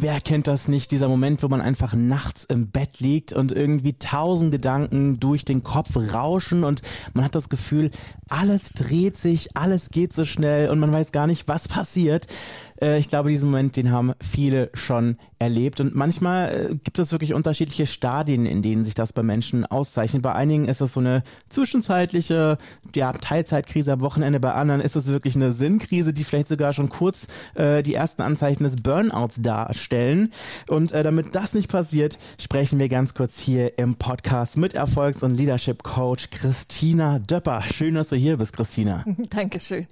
wer kennt das nicht? Dieser Moment, wo man einfach nachts im Bett liegt und irgendwie tausend Gedanken durch den Kopf rauschen und man hat das Gefühl, alles dreht sich, alles geht so schnell und man weiß gar nicht, was passiert. Äh, ich glaube, diesen Moment, den haben viele schon erlebt. Und manchmal äh, gibt es wirklich unterschiedliche Stadien, in denen sich das bei Menschen auszeichnet. Bei einigen ist es so eine zwischenzeitliche ja, Teilzeitkrise am Wochenende, bei anderen ist es wirklich eine Sinnkrise, die vielleicht sogar schon kurz äh, die ersten Anzeichen des Burnouts darstellen. Und äh, damit das nicht passiert, sprechen wir ganz kurz hier im Podcast mit Erfolgs- und Leadership Coach Christina Döpper. Schön, dass du hier bist, Christina. Dankeschön.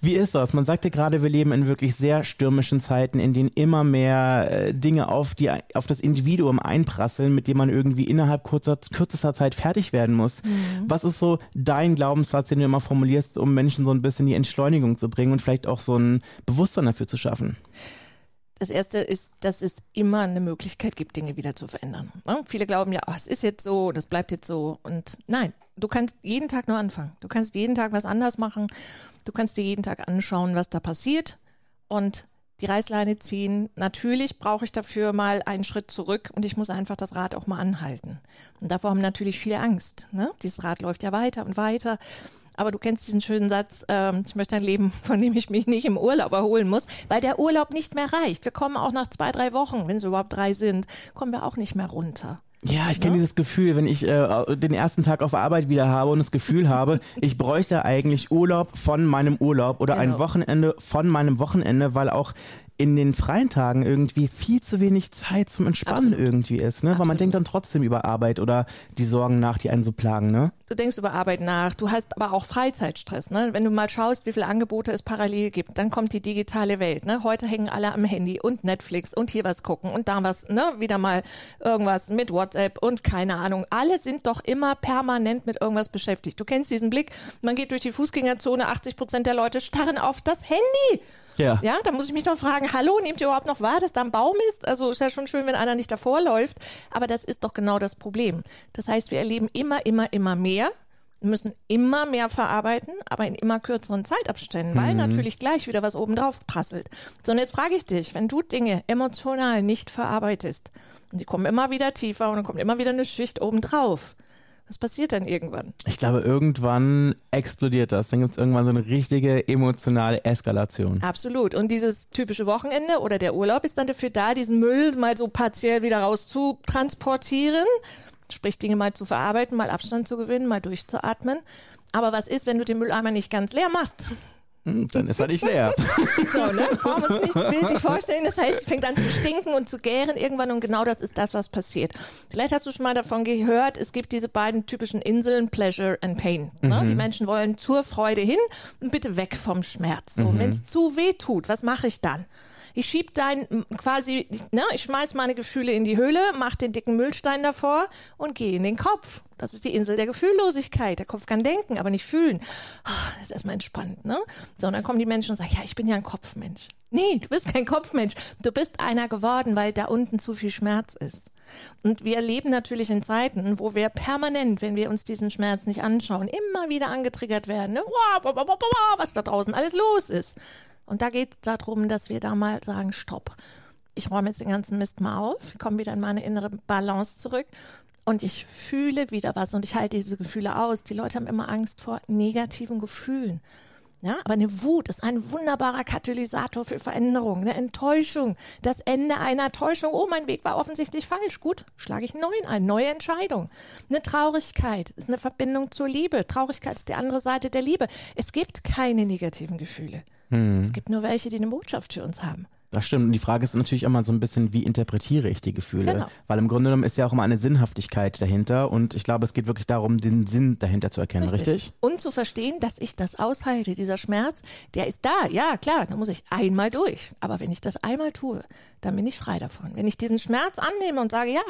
Wie ist das? Man sagte gerade, wir leben in wirklich sehr stürmischen Zeiten, in denen immer mehr äh, Dinge auf, die, auf das Individuum einprasseln, mit dem man irgendwie innerhalb kurzer, kürzester Zeit fertig werden muss. Mhm. Was ist so dein Glaubenssatz, den du immer formulierst, um Menschen so ein bisschen die Entschleunigung zu bringen und vielleicht auch so ein Bewusstsein dafür zu schaffen? Das erste ist, dass es immer eine Möglichkeit gibt, Dinge wieder zu verändern. Ja, viele glauben ja, oh, es ist jetzt so, das bleibt jetzt so. Und nein, du kannst jeden Tag nur anfangen. Du kannst jeden Tag was anders machen. Du kannst dir jeden Tag anschauen, was da passiert und die Reißleine ziehen. Natürlich brauche ich dafür mal einen Schritt zurück und ich muss einfach das Rad auch mal anhalten. Und davor haben natürlich viele Angst. Ne? Dieses Rad läuft ja weiter und weiter. Aber du kennst diesen schönen Satz, äh, ich möchte ein Leben, von dem ich mich nicht im Urlaub erholen muss, weil der Urlaub nicht mehr reicht. Wir kommen auch nach zwei, drei Wochen, wenn es überhaupt drei sind, kommen wir auch nicht mehr runter. Ja, ich kenne ja? dieses Gefühl, wenn ich äh, den ersten Tag auf Arbeit wieder habe und das Gefühl habe, ich bräuchte eigentlich Urlaub von meinem Urlaub oder genau. ein Wochenende von meinem Wochenende, weil auch in den freien Tagen irgendwie viel zu wenig Zeit zum Entspannen Absolut. irgendwie ist, ne? Weil man denkt dann trotzdem über Arbeit oder die Sorgen nach, die einen so plagen, ne? Du denkst über Arbeit nach, du hast aber auch Freizeitstress, ne? Wenn du mal schaust, wie viele Angebote es parallel gibt, dann kommt die digitale Welt, ne? Heute hängen alle am Handy und Netflix und hier was gucken und da was, ne? Wieder mal irgendwas mit WhatsApp und keine Ahnung. Alle sind doch immer permanent mit irgendwas beschäftigt. Du kennst diesen Blick, man geht durch die Fußgängerzone, 80 Prozent der Leute starren auf das Handy. Ja. Ja, da muss ich mich noch fragen, hallo, nehmt ihr überhaupt noch wahr, dass da ein Baum ist? Also ist ja schon schön, wenn einer nicht davor läuft. Aber das ist doch genau das Problem. Das heißt, wir erleben immer, immer, immer mehr. Müssen immer mehr verarbeiten, aber in immer kürzeren Zeitabständen, weil mhm. natürlich gleich wieder was obendrauf prasselt. So, und jetzt frage ich dich, wenn du Dinge emotional nicht verarbeitest, und die kommen immer wieder tiefer und dann kommt immer wieder eine Schicht obendrauf, was passiert dann irgendwann? Ich glaube, irgendwann explodiert das. Dann gibt es irgendwann so eine richtige emotionale Eskalation. Absolut. Und dieses typische Wochenende oder der Urlaub ist dann dafür da, diesen Müll mal so partiell wieder raus zu transportieren. Sprich, Dinge mal zu verarbeiten, mal Abstand zu gewinnen, mal durchzuatmen. Aber was ist, wenn du den Mülleimer nicht ganz leer machst? Dann ist er nicht leer. so, ne? Brauchen wir uns nicht bildlich vorstellen. Das heißt, es fängt an zu stinken und zu gären irgendwann und genau das ist das, was passiert. Vielleicht hast du schon mal davon gehört, es gibt diese beiden typischen Inseln, Pleasure and Pain. Ne? Mhm. Die Menschen wollen zur Freude hin und bitte weg vom Schmerz. So, mhm. Wenn es zu weh tut, was mache ich dann? Ich schieb dein quasi, ne, ich schmeiß meine Gefühle in die Höhle, mach den dicken Müllstein davor und gehe in den Kopf. Das ist die Insel der Gefühllosigkeit. Der Kopf kann denken, aber nicht fühlen. Oh, das ist erstmal entspannt, ne? So, und dann kommen die Menschen und sagen, ja, ich bin ja ein Kopfmensch. Nee, du bist kein Kopfmensch. Du bist einer geworden, weil da unten zu viel Schmerz ist. Und wir leben natürlich in Zeiten, wo wir permanent, wenn wir uns diesen Schmerz nicht anschauen, immer wieder angetriggert werden, ne? was da draußen alles los ist. Und da geht es darum, dass wir da mal sagen, stopp. Ich räume jetzt den ganzen Mist mal auf, komme wieder in meine innere Balance zurück und ich fühle wieder was und ich halte diese Gefühle aus. Die Leute haben immer Angst vor negativen Gefühlen. Ja, aber eine Wut ist ein wunderbarer Katalysator für Veränderung. Eine Enttäuschung, das Ende einer Täuschung. Oh, mein Weg war offensichtlich falsch. Gut, schlage ich einen neuen ein. Neue Entscheidung. Eine Traurigkeit ist eine Verbindung zur Liebe. Traurigkeit ist die andere Seite der Liebe. Es gibt keine negativen Gefühle. Hm. Es gibt nur welche, die eine Botschaft für uns haben. Das stimmt. Und die Frage ist natürlich immer so ein bisschen, wie interpretiere ich die Gefühle? Genau. Weil im Grunde genommen ist ja auch immer eine Sinnhaftigkeit dahinter. Und ich glaube, es geht wirklich darum, den Sinn dahinter zu erkennen, richtig? Und zu verstehen, dass ich das aushalte. Dieser Schmerz, der ist da. Ja, klar, da muss ich einmal durch. Aber wenn ich das einmal tue, dann bin ich frei davon. Wenn ich diesen Schmerz annehme und sage, ja,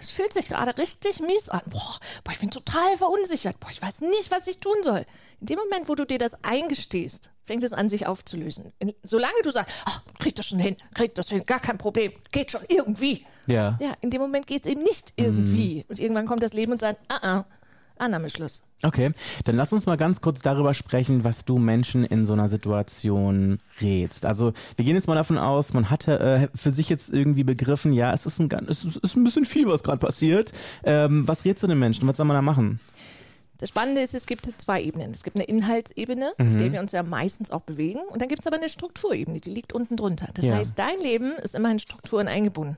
es fühlt sich gerade richtig mies an. Boah, boah, ich bin total verunsichert. Boah, ich weiß nicht, was ich tun soll. In dem Moment, wo du dir das eingestehst, fängt es an, sich aufzulösen. Solange du sagst, ach, krieg das schon hin, krieg das hin, gar kein Problem, geht schon irgendwie. Ja. Ja, in dem Moment geht es eben nicht irgendwie. Und irgendwann kommt das Leben und sagt, ah, ah, Annahmeschluss. Okay, dann lass uns mal ganz kurz darüber sprechen, was du Menschen in so einer Situation rätst. Also wir gehen jetzt mal davon aus, man hatte äh, für sich jetzt irgendwie begriffen, ja, es ist ein, gan- es ist, es ist ein bisschen viel, was gerade passiert. Ähm, was rätst du den Menschen? Was soll man da machen? Das Spannende ist, es gibt zwei Ebenen. Es gibt eine Inhaltsebene, auf der wir uns ja meistens auch bewegen. Und dann gibt es aber eine Strukturebene, die liegt unten drunter. Das Ja. heißt, dein Leben ist immer in Strukturen eingebunden.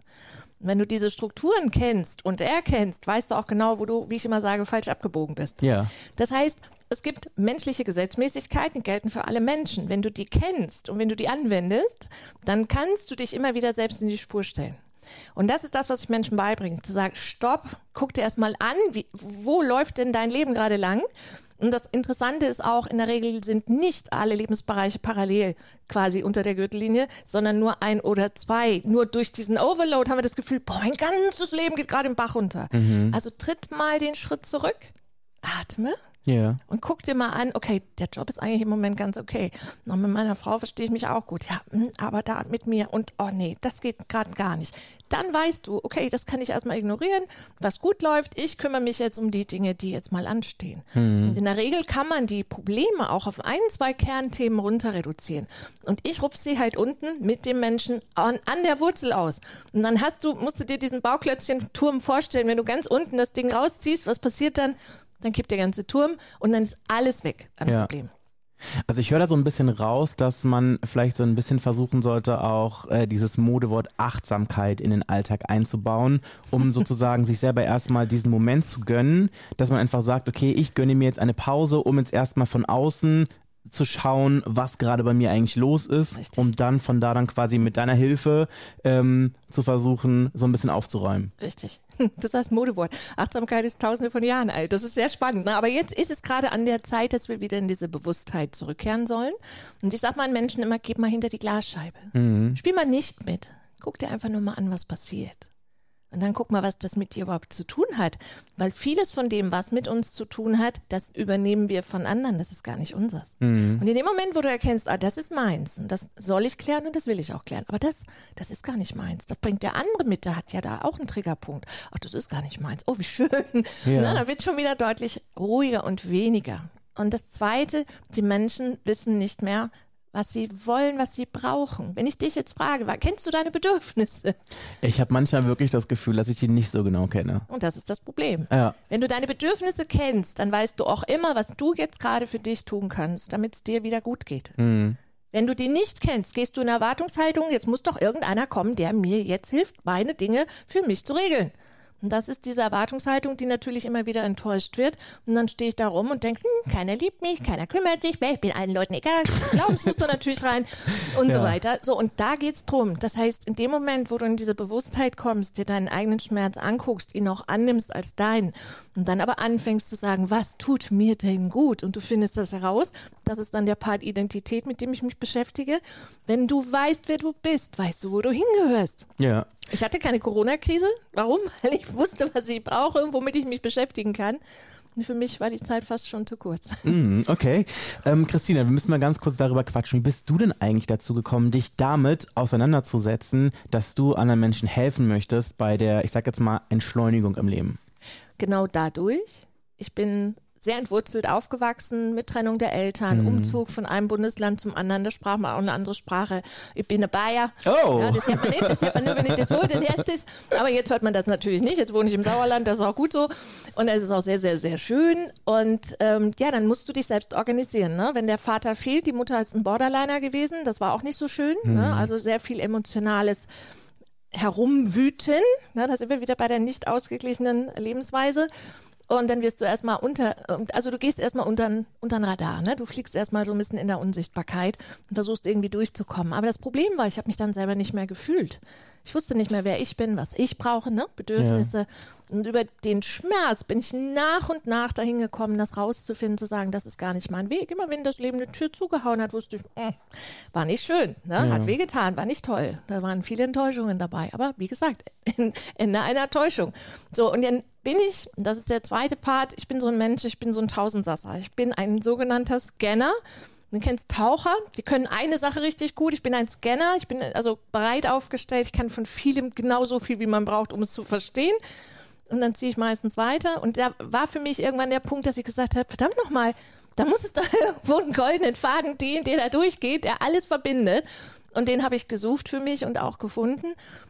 Und wenn du diese Strukturen kennst und erkennst, weißt du auch genau, wo du, wie ich immer sage, falsch abgebogen bist. Ja. Das heißt, es gibt menschliche Gesetzmäßigkeiten, die gelten für alle Menschen. Wenn du die kennst und wenn du die anwendest, dann kannst du dich immer wieder selbst in die Spur stellen. Und das ist das, was ich Menschen beibringe, zu sagen, stopp, guck dir erstmal an, wie, wo läuft denn dein Leben gerade lang? Und das Interessante ist auch, in der Regel sind nicht alle Lebensbereiche parallel quasi unter der Gürtellinie, sondern nur ein oder zwei. Nur durch diesen Overload haben wir das Gefühl, boah, mein ganzes Leben geht gerade im Bach runter. Also tritt mal den Schritt zurück, atme Ja. und guck dir mal an, okay, der Job ist eigentlich im Moment ganz okay. Und mit meiner Frau verstehe ich mich auch gut. Ja, hm, aber da mit mir und oh nee, das geht gerade gar nicht. Dann weißt du, okay, das kann ich erstmal ignorieren, was gut läuft. Ich kümmere mich jetzt um die Dinge, die jetzt mal anstehen. Und in der Regel kann man die Probleme auch auf ein, zwei Kernthemen runter reduzieren. Und ich rupf sie halt unten mit dem Menschen an, an der Wurzel aus. Und dann hast du, musst du dir diesen Bauklötzchen-Turm vorstellen, wenn du ganz unten das Ding rausziehst, was passiert dann? Dann kippt der ganze Turm und dann ist alles weg an Ja. Problemen. Also ich höre da so ein bisschen raus, dass man vielleicht so ein bisschen versuchen sollte, auch äh, dieses Modewort Achtsamkeit in den Alltag einzubauen, um sozusagen sich selber erstmal diesen Moment zu gönnen, dass man einfach sagt, okay, ich gönne mir jetzt eine Pause, um jetzt erstmal von außen zu schauen, was gerade bei mir eigentlich los ist, Richtig. um dann von da dann quasi mit deiner Hilfe ähm, zu versuchen, so ein bisschen aufzuräumen. Richtig. Du sagst Modewort. Achtsamkeit ist tausende von Jahren alt. Das ist sehr spannend. Ne? Aber jetzt ist es gerade an der Zeit, dass wir wieder in diese Bewusstheit zurückkehren sollen. Und ich sag meinen Menschen immer, geh mal hinter die Glasscheibe. Spiel mal nicht mit. Guck dir einfach nur mal an, was passiert. Und dann guck mal, was das mit dir überhaupt zu tun hat. Weil vieles von dem, was mit uns zu tun hat, das übernehmen wir von anderen. Das ist gar nicht unseres. Und in dem Moment, wo du erkennst, ah, das ist meins und das soll ich klären und das will ich auch klären. Aber das, das ist gar nicht meins. Das bringt der andere mit, der hat ja da auch einen Triggerpunkt. Ach, das ist gar nicht meins. Oh, wie schön. Ja. Na, dann wird schon wieder deutlich ruhiger und weniger. Und das Zweite, die Menschen wissen nicht mehr, was sie wollen, was sie brauchen. Wenn ich dich jetzt frage, kennst du deine Bedürfnisse? Ich habe manchmal wirklich das Gefühl, dass ich die nicht so genau kenne. Und das ist das Problem. Ja. Wenn du deine Bedürfnisse kennst, dann weißt du auch immer, was du jetzt gerade für dich tun kannst, damit es dir wieder gut geht. Mhm. Wenn du die nicht kennst, gehst du in Erwartungshaltung, jetzt muss doch irgendeiner kommen, der mir jetzt hilft, meine Dinge für mich zu regeln. Und das ist diese Erwartungshaltung, die natürlich immer wieder enttäuscht wird. Und dann stehe ich da rum und denke, hm, keiner liebt mich, keiner kümmert sich mehr, ich bin allen Leuten egal, Glaubensmuster natürlich rein und so Ja. weiter. So, und da geht's drum. Das heißt, in dem Moment, wo du in diese Bewusstheit kommst, dir deinen eigenen Schmerz anguckst, ihn auch annimmst als dein und dann aber anfängst zu sagen, was tut mir denn gut? Und du findest das heraus. Das ist dann der Part Identität, mit dem ich mich beschäftige. Wenn du weißt, wer du bist, weißt du, wo du hingehörst. Ja. Ich hatte keine Corona-Krise. Warum? Weil ich wusste, was ich brauche, womit ich mich beschäftigen kann. Und für mich war die Zeit fast schon zu kurz. Mhm, okay. Ähm, Christina, wir müssen mal ganz kurz darüber quatschen. Wie bist du denn eigentlich dazu gekommen, dich damit auseinanderzusetzen, dass du anderen Menschen helfen möchtest bei der, ich sag jetzt mal, Entschleunigung im Leben? Genau dadurch. Ich bin sehr entwurzelt aufgewachsen, mit Trennung der Eltern, Umzug von einem Bundesland zum anderen, da sprach man auch eine andere Sprache. Ich bin ein Bayer. Oh. Ja, das hört man nicht, das hört man nur, wenn ich das wohl erst ist. Aber jetzt hört man das natürlich nicht. Jetzt wohne ich im Sauerland, das ist auch gut so. Und es ist auch sehr, sehr, sehr schön. Und ähm, ja, dann musst du dich selbst organisieren. Ne? Wenn der Vater fehlt, die Mutter ist ein Borderliner gewesen, das war auch nicht so schön. Ne? Also sehr viel emotionales herumwüten. Ne? Da sind wir wieder bei der nicht ausgeglichenen Lebensweise. Und dann wirst du erstmal unter, also du gehst erstmal unter, unter den Radar, ne? Du fliegst erstmal so ein bisschen in der Unsichtbarkeit und versuchst irgendwie durchzukommen. Aber das Problem war, ich habe mich dann selber nicht mehr gefühlt. Ich wusste nicht mehr, wer ich bin, was ich brauche, ne? Bedürfnisse. Ja. Und über den Schmerz bin ich nach und nach dahin gekommen, das rauszufinden, zu sagen, das ist gar nicht mein Weg. Immer wenn das Leben eine Tür zugehauen hat, wusste ich, äh, war nicht schön, ne? Ja. hat wehgetan, war nicht toll. Da waren viele Enttäuschungen dabei. Aber wie gesagt, Ende einer Täuschung. So, und dann bin ich, das ist der zweite Part, ich bin so ein Mensch, ich bin so ein Tausendsasser. Ich bin ein sogenannter Scanner. Du kennst Taucher, die können eine Sache richtig gut. Ich bin ein Scanner, ich bin also breit aufgestellt, ich kann von vielem genauso viel, wie man braucht, um es zu verstehen. Und dann ziehe ich meistens weiter. Und da war für mich irgendwann der Punkt, dass ich gesagt habe, verdammt nochmal, da muss es doch irgendwo einen goldenen Faden den, der da durchgeht, der alles verbindet. Und den habe ich gesucht für mich und auch gefunden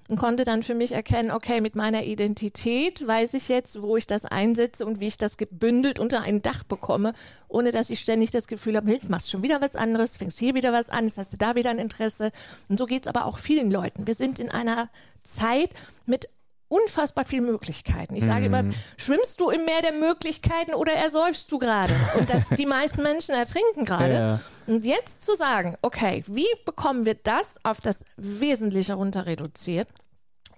und konnte dann für mich erkennen, okay, mit meiner Identität weiß ich jetzt, wo ich das einsetze und wie ich das gebündelt unter ein Dach bekomme, ohne dass ich ständig das Gefühl habe, Hilf, machst schon wieder was anderes, fängst hier wieder was an, hast du da wieder ein Interesse. Und so geht's aber auch vielen Leuten. Wir sind in einer Zeit mit unfassbar viele Möglichkeiten. Ich sage immer, mhm. schwimmst du im Meer der Möglichkeiten oder ersäufst du gerade? Und das, die meisten Menschen ertrinken gerade. Ja. Und jetzt zu sagen, okay, wie bekommen wir das auf das Wesentliche runter reduziert?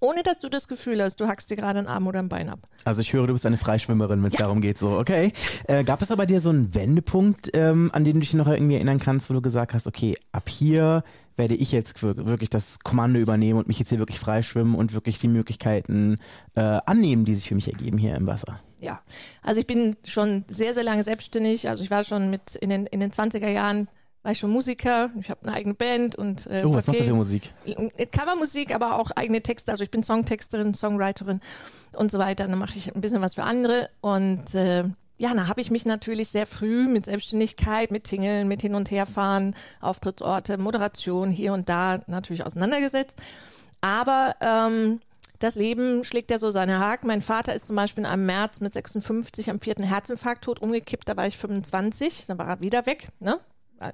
Ohne dass du das Gefühl hast, du hackst dir gerade einen Arm oder ein Bein ab. Also ich höre, du bist eine Freischwimmerin, wenn es ja. darum geht. So, okay. Äh, gab es aber dir so einen Wendepunkt, ähm, an den du dich noch irgendwie erinnern kannst, wo du gesagt hast, okay, ab hier werde ich jetzt wirklich das Kommando übernehmen und mich jetzt hier wirklich freischwimmen und wirklich die Möglichkeiten äh, annehmen, die sich für mich ergeben hier im Wasser? Ja, also ich bin schon sehr, sehr lange selbstständig. Also ich war schon mit in den, in den 20er Jahren war ich schon Musiker, ich habe eine eigene Band und äh, Oh, was machst du für Musik? Covermusik, aber auch eigene Texte. Also ich bin Songtexterin, Songwriterin und so weiter. Dann mache ich ein bisschen was für andere. Und äh, ja, da habe ich mich natürlich sehr früh mit Selbstständigkeit, mit Tingeln, mit Hin- und Herfahren, Auftrittsorte, Moderation hier und da natürlich auseinandergesetzt. Aber ähm, das Leben schlägt ja so seine Haken. Mein Vater ist zum Beispiel am März mit 56 am vierten Herzinfarkt tot umgekippt. Da war ich 25, dann war er wieder weg. Ne?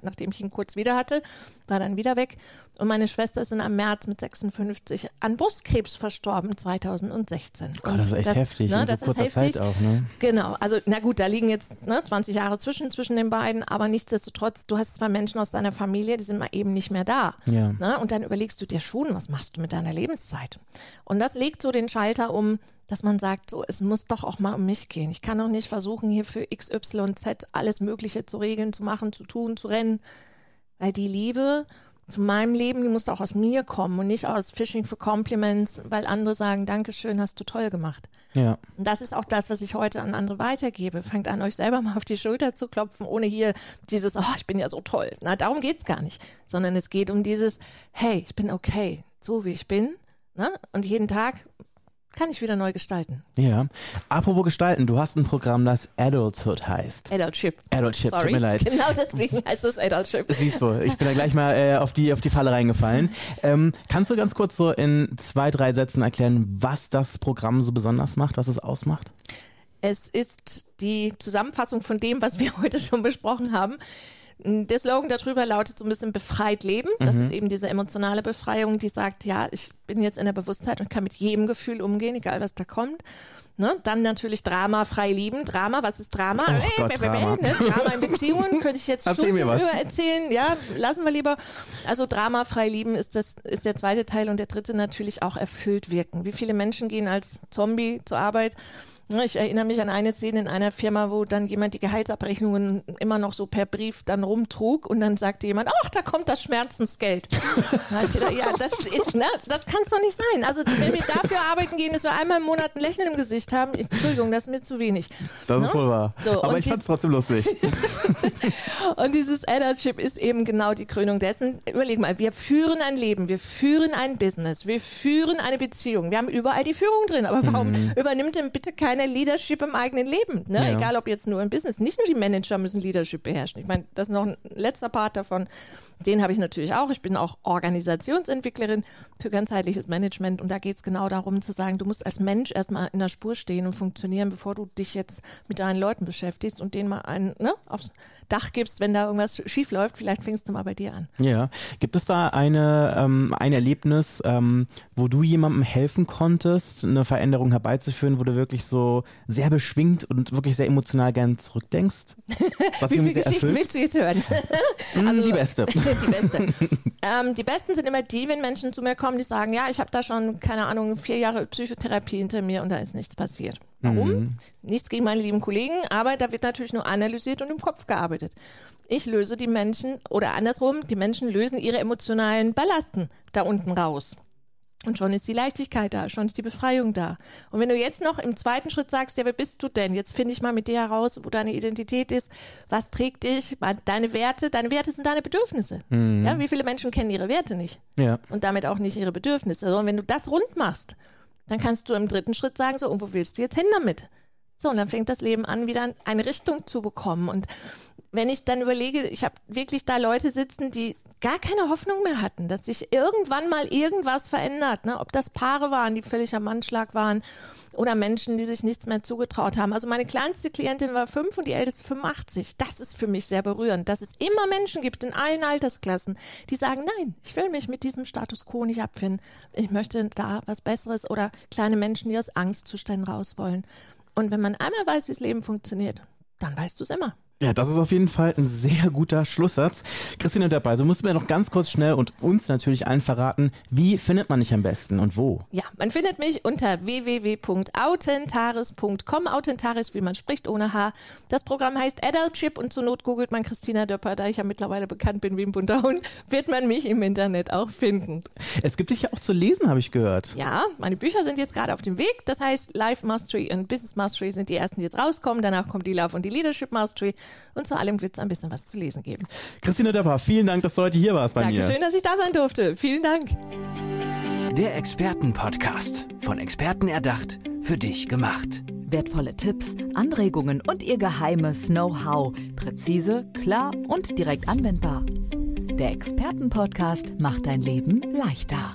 Nachdem ich ihn kurz wieder hatte, war dann wieder weg. Und meine Schwester ist dann am März mit 56 an Brustkrebs verstorben, 2016. Gott, das ist echt das, heftig. Ne, das ist heftig. Zeit auch, ne? Genau, also na gut, da liegen jetzt ne, 20 Jahre zwischen, zwischen den beiden, aber nichtsdestotrotz, du hast zwei Menschen aus deiner Familie, die sind mal eben nicht mehr da. Ja. Ne? Und dann überlegst du dir schon, was machst du mit deiner Lebenszeit? Und das legt so den Schalter um, dass man sagt, so, es muss doch auch mal um mich gehen. Ich kann doch nicht versuchen, hier für X, Y, Z alles Mögliche zu regeln, zu machen, zu tun, zu rennen. Weil die Liebe zu meinem Leben, die muss auch aus mir kommen und nicht aus Fishing for Compliments, weil andere sagen, Dankeschön, hast du toll gemacht. Ja. Und das ist auch das, was ich heute an andere weitergebe. Fangt an, euch selber mal auf die Schulter zu klopfen, ohne hier dieses, oh, ich bin ja so toll. Na, darum geht's gar nicht. Sondern es geht um dieses, hey, ich bin okay, so wie ich bin. Ne? Und jeden Tag kann ich wieder neu gestalten. Ja. Apropos gestalten, du hast ein Programm, das Adulthood heißt. Adultship. Adultship, Sorry. tut mir leid. Genau deswegen heißt es Adultship. Siehst du, ich bin da gleich mal äh, auf, die, auf die Falle reingefallen. Ähm, kannst du ganz kurz so in zwei, drei Sätzen erklären, was das Programm so besonders macht, was es ausmacht? Es ist die Zusammenfassung von dem, was wir heute schon besprochen haben. Der Slogan darüber lautet so ein bisschen befreit leben. Das mhm. ist eben diese emotionale Befreiung, die sagt, ja, ich bin jetzt in der Bewusstheit und kann mit jedem Gefühl umgehen, egal was da kommt. Ne? Dann natürlich Drama frei lieben. Drama, was ist Drama? Oh äh, Gott, Drama. Ne? Drama in Beziehungen könnte ich jetzt Stunden über erzählen. Ja, lassen wir lieber. Also Drama frei lieben ist das ist der zweite Teil und der dritte natürlich auch erfüllt wirken. Wie viele Menschen gehen als Zombie zur Arbeit ich erinnere mich an eine Szene in einer Firma, wo dann jemand die Gehaltsabrechnungen immer noch so per Brief dann rumtrug und dann sagte jemand, ach, da kommt das Schmerzensgeld. da ich gedacht, ja, das, na, das kann es doch nicht sein. Also wenn wir dafür arbeiten gehen, dass wir einmal im Monat ein Lächeln im Gesicht haben, Entschuldigung, das ist mir zu wenig. Das ist ne? voll wahr. So, Aber ich fand es trotzdem lustig. und dieses Adultship ist eben genau die Krönung dessen. Überleg mal, wir führen ein Leben, wir führen ein Business, wir führen eine Beziehung. Wir haben überall die Führung drin. Aber warum mhm. übernimmt denn bitte keiner keine Leadership im eigenen Leben. Ne? Ja. Egal ob jetzt nur im Business. Nicht nur die Manager müssen Leadership beherrschen. Ich meine, das ist noch ein letzter Part davon. Den habe ich natürlich auch. Ich bin auch Organisationsentwicklerin für ganzheitliches Management. Und da geht es genau darum zu sagen, du musst als Mensch erstmal in der Spur stehen und funktionieren, bevor du dich jetzt mit deinen Leuten beschäftigst und denen mal einen ne, aufs Dach gibst, wenn da irgendwas schief läuft. Vielleicht fängst du mal bei dir an. Ja. Gibt es da eine, ähm, ein Erlebnis, ähm, wo du jemandem helfen konntest, eine Veränderung herbeizuführen, wo du wirklich so so sehr beschwingt und wirklich sehr emotional gern zurückdenkst? Was Wie viele Geschichten erfüllt? willst du jetzt hören? also, die beste. die beste. Ähm, die besten sind immer die, wenn Menschen zu mir kommen, die sagen, ja, ich habe da schon, keine Ahnung, vier Jahre Psychotherapie hinter mir und da ist nichts passiert. Warum? Mhm. Nichts gegen meine lieben Kollegen, aber da wird natürlich nur analysiert und im Kopf gearbeitet. Ich löse die Menschen oder andersrum, die Menschen lösen ihre emotionalen Ballasten da unten raus. Und schon ist die Leichtigkeit da, schon ist die Befreiung da. Und wenn du jetzt noch im zweiten Schritt sagst, ja, wer bist du denn? Jetzt finde ich mal mit dir heraus, wo deine Identität ist, was trägt dich, deine Werte, deine Werte sind deine Bedürfnisse. Mhm. Ja, wie viele Menschen kennen ihre Werte nicht? Ja. Und damit auch nicht ihre Bedürfnisse. Also, und wenn du das rund machst, dann kannst du im dritten Schritt sagen, so, und wo willst du jetzt hin damit? So, und dann fängt das Leben an, wieder eine Richtung zu bekommen. Und wenn ich dann überlege, ich habe wirklich da Leute sitzen, die gar keine Hoffnung mehr hatten, dass sich irgendwann mal irgendwas verändert. Ne? Ob das Paare waren, die völlig am Anschlag waren oder Menschen, die sich nichts mehr zugetraut haben. Also meine kleinste Klientin war fünf und die älteste 85. Das ist für mich sehr berührend, dass es immer Menschen gibt in allen Altersklassen, die sagen, nein, ich will mich mit diesem Status quo nicht abfinden. Ich möchte da was Besseres oder kleine Menschen, die aus Angstzuständen raus wollen. Und wenn man einmal weiß, wie das Leben funktioniert, dann weißt du es immer. Ja, das ist auf jeden Fall ein sehr guter Schlusssatz. Christine dabei, so musst du mir noch ganz kurz schnell und uns natürlich allen verraten, wie findet man dich am besten und wo? Ja, man findet mich unter www.autentaris.com. Autentaris, wie man spricht, ohne H. Das Programm heißt Adult Chip und zur Not googelt man Christina Döpper, da ich ja mittlerweile bekannt bin wie ein bunter Hund, wird man mich im Internet auch finden. Es gibt dich ja auch zu lesen, habe ich gehört. Ja, meine Bücher sind jetzt gerade auf dem Weg. Das heißt, Life Mastery und Business Mastery sind die ersten, die jetzt rauskommen. Danach kommt die Love und die Leadership Mastery. Und zu allem wird es ein bisschen was zu lesen geben. Christine Döpper, vielen Dank, dass du heute hier warst bei Dankeschön, mir. Dankeschön, dass ich da sein durfte. Vielen Dank. Der Expertenpodcast. Von Experten erdacht, für dich gemacht. Wertvolle Tipps, Anregungen und ihr geheimes Know-how. Präzise, klar und direkt anwendbar. Der Expertenpodcast macht dein Leben leichter.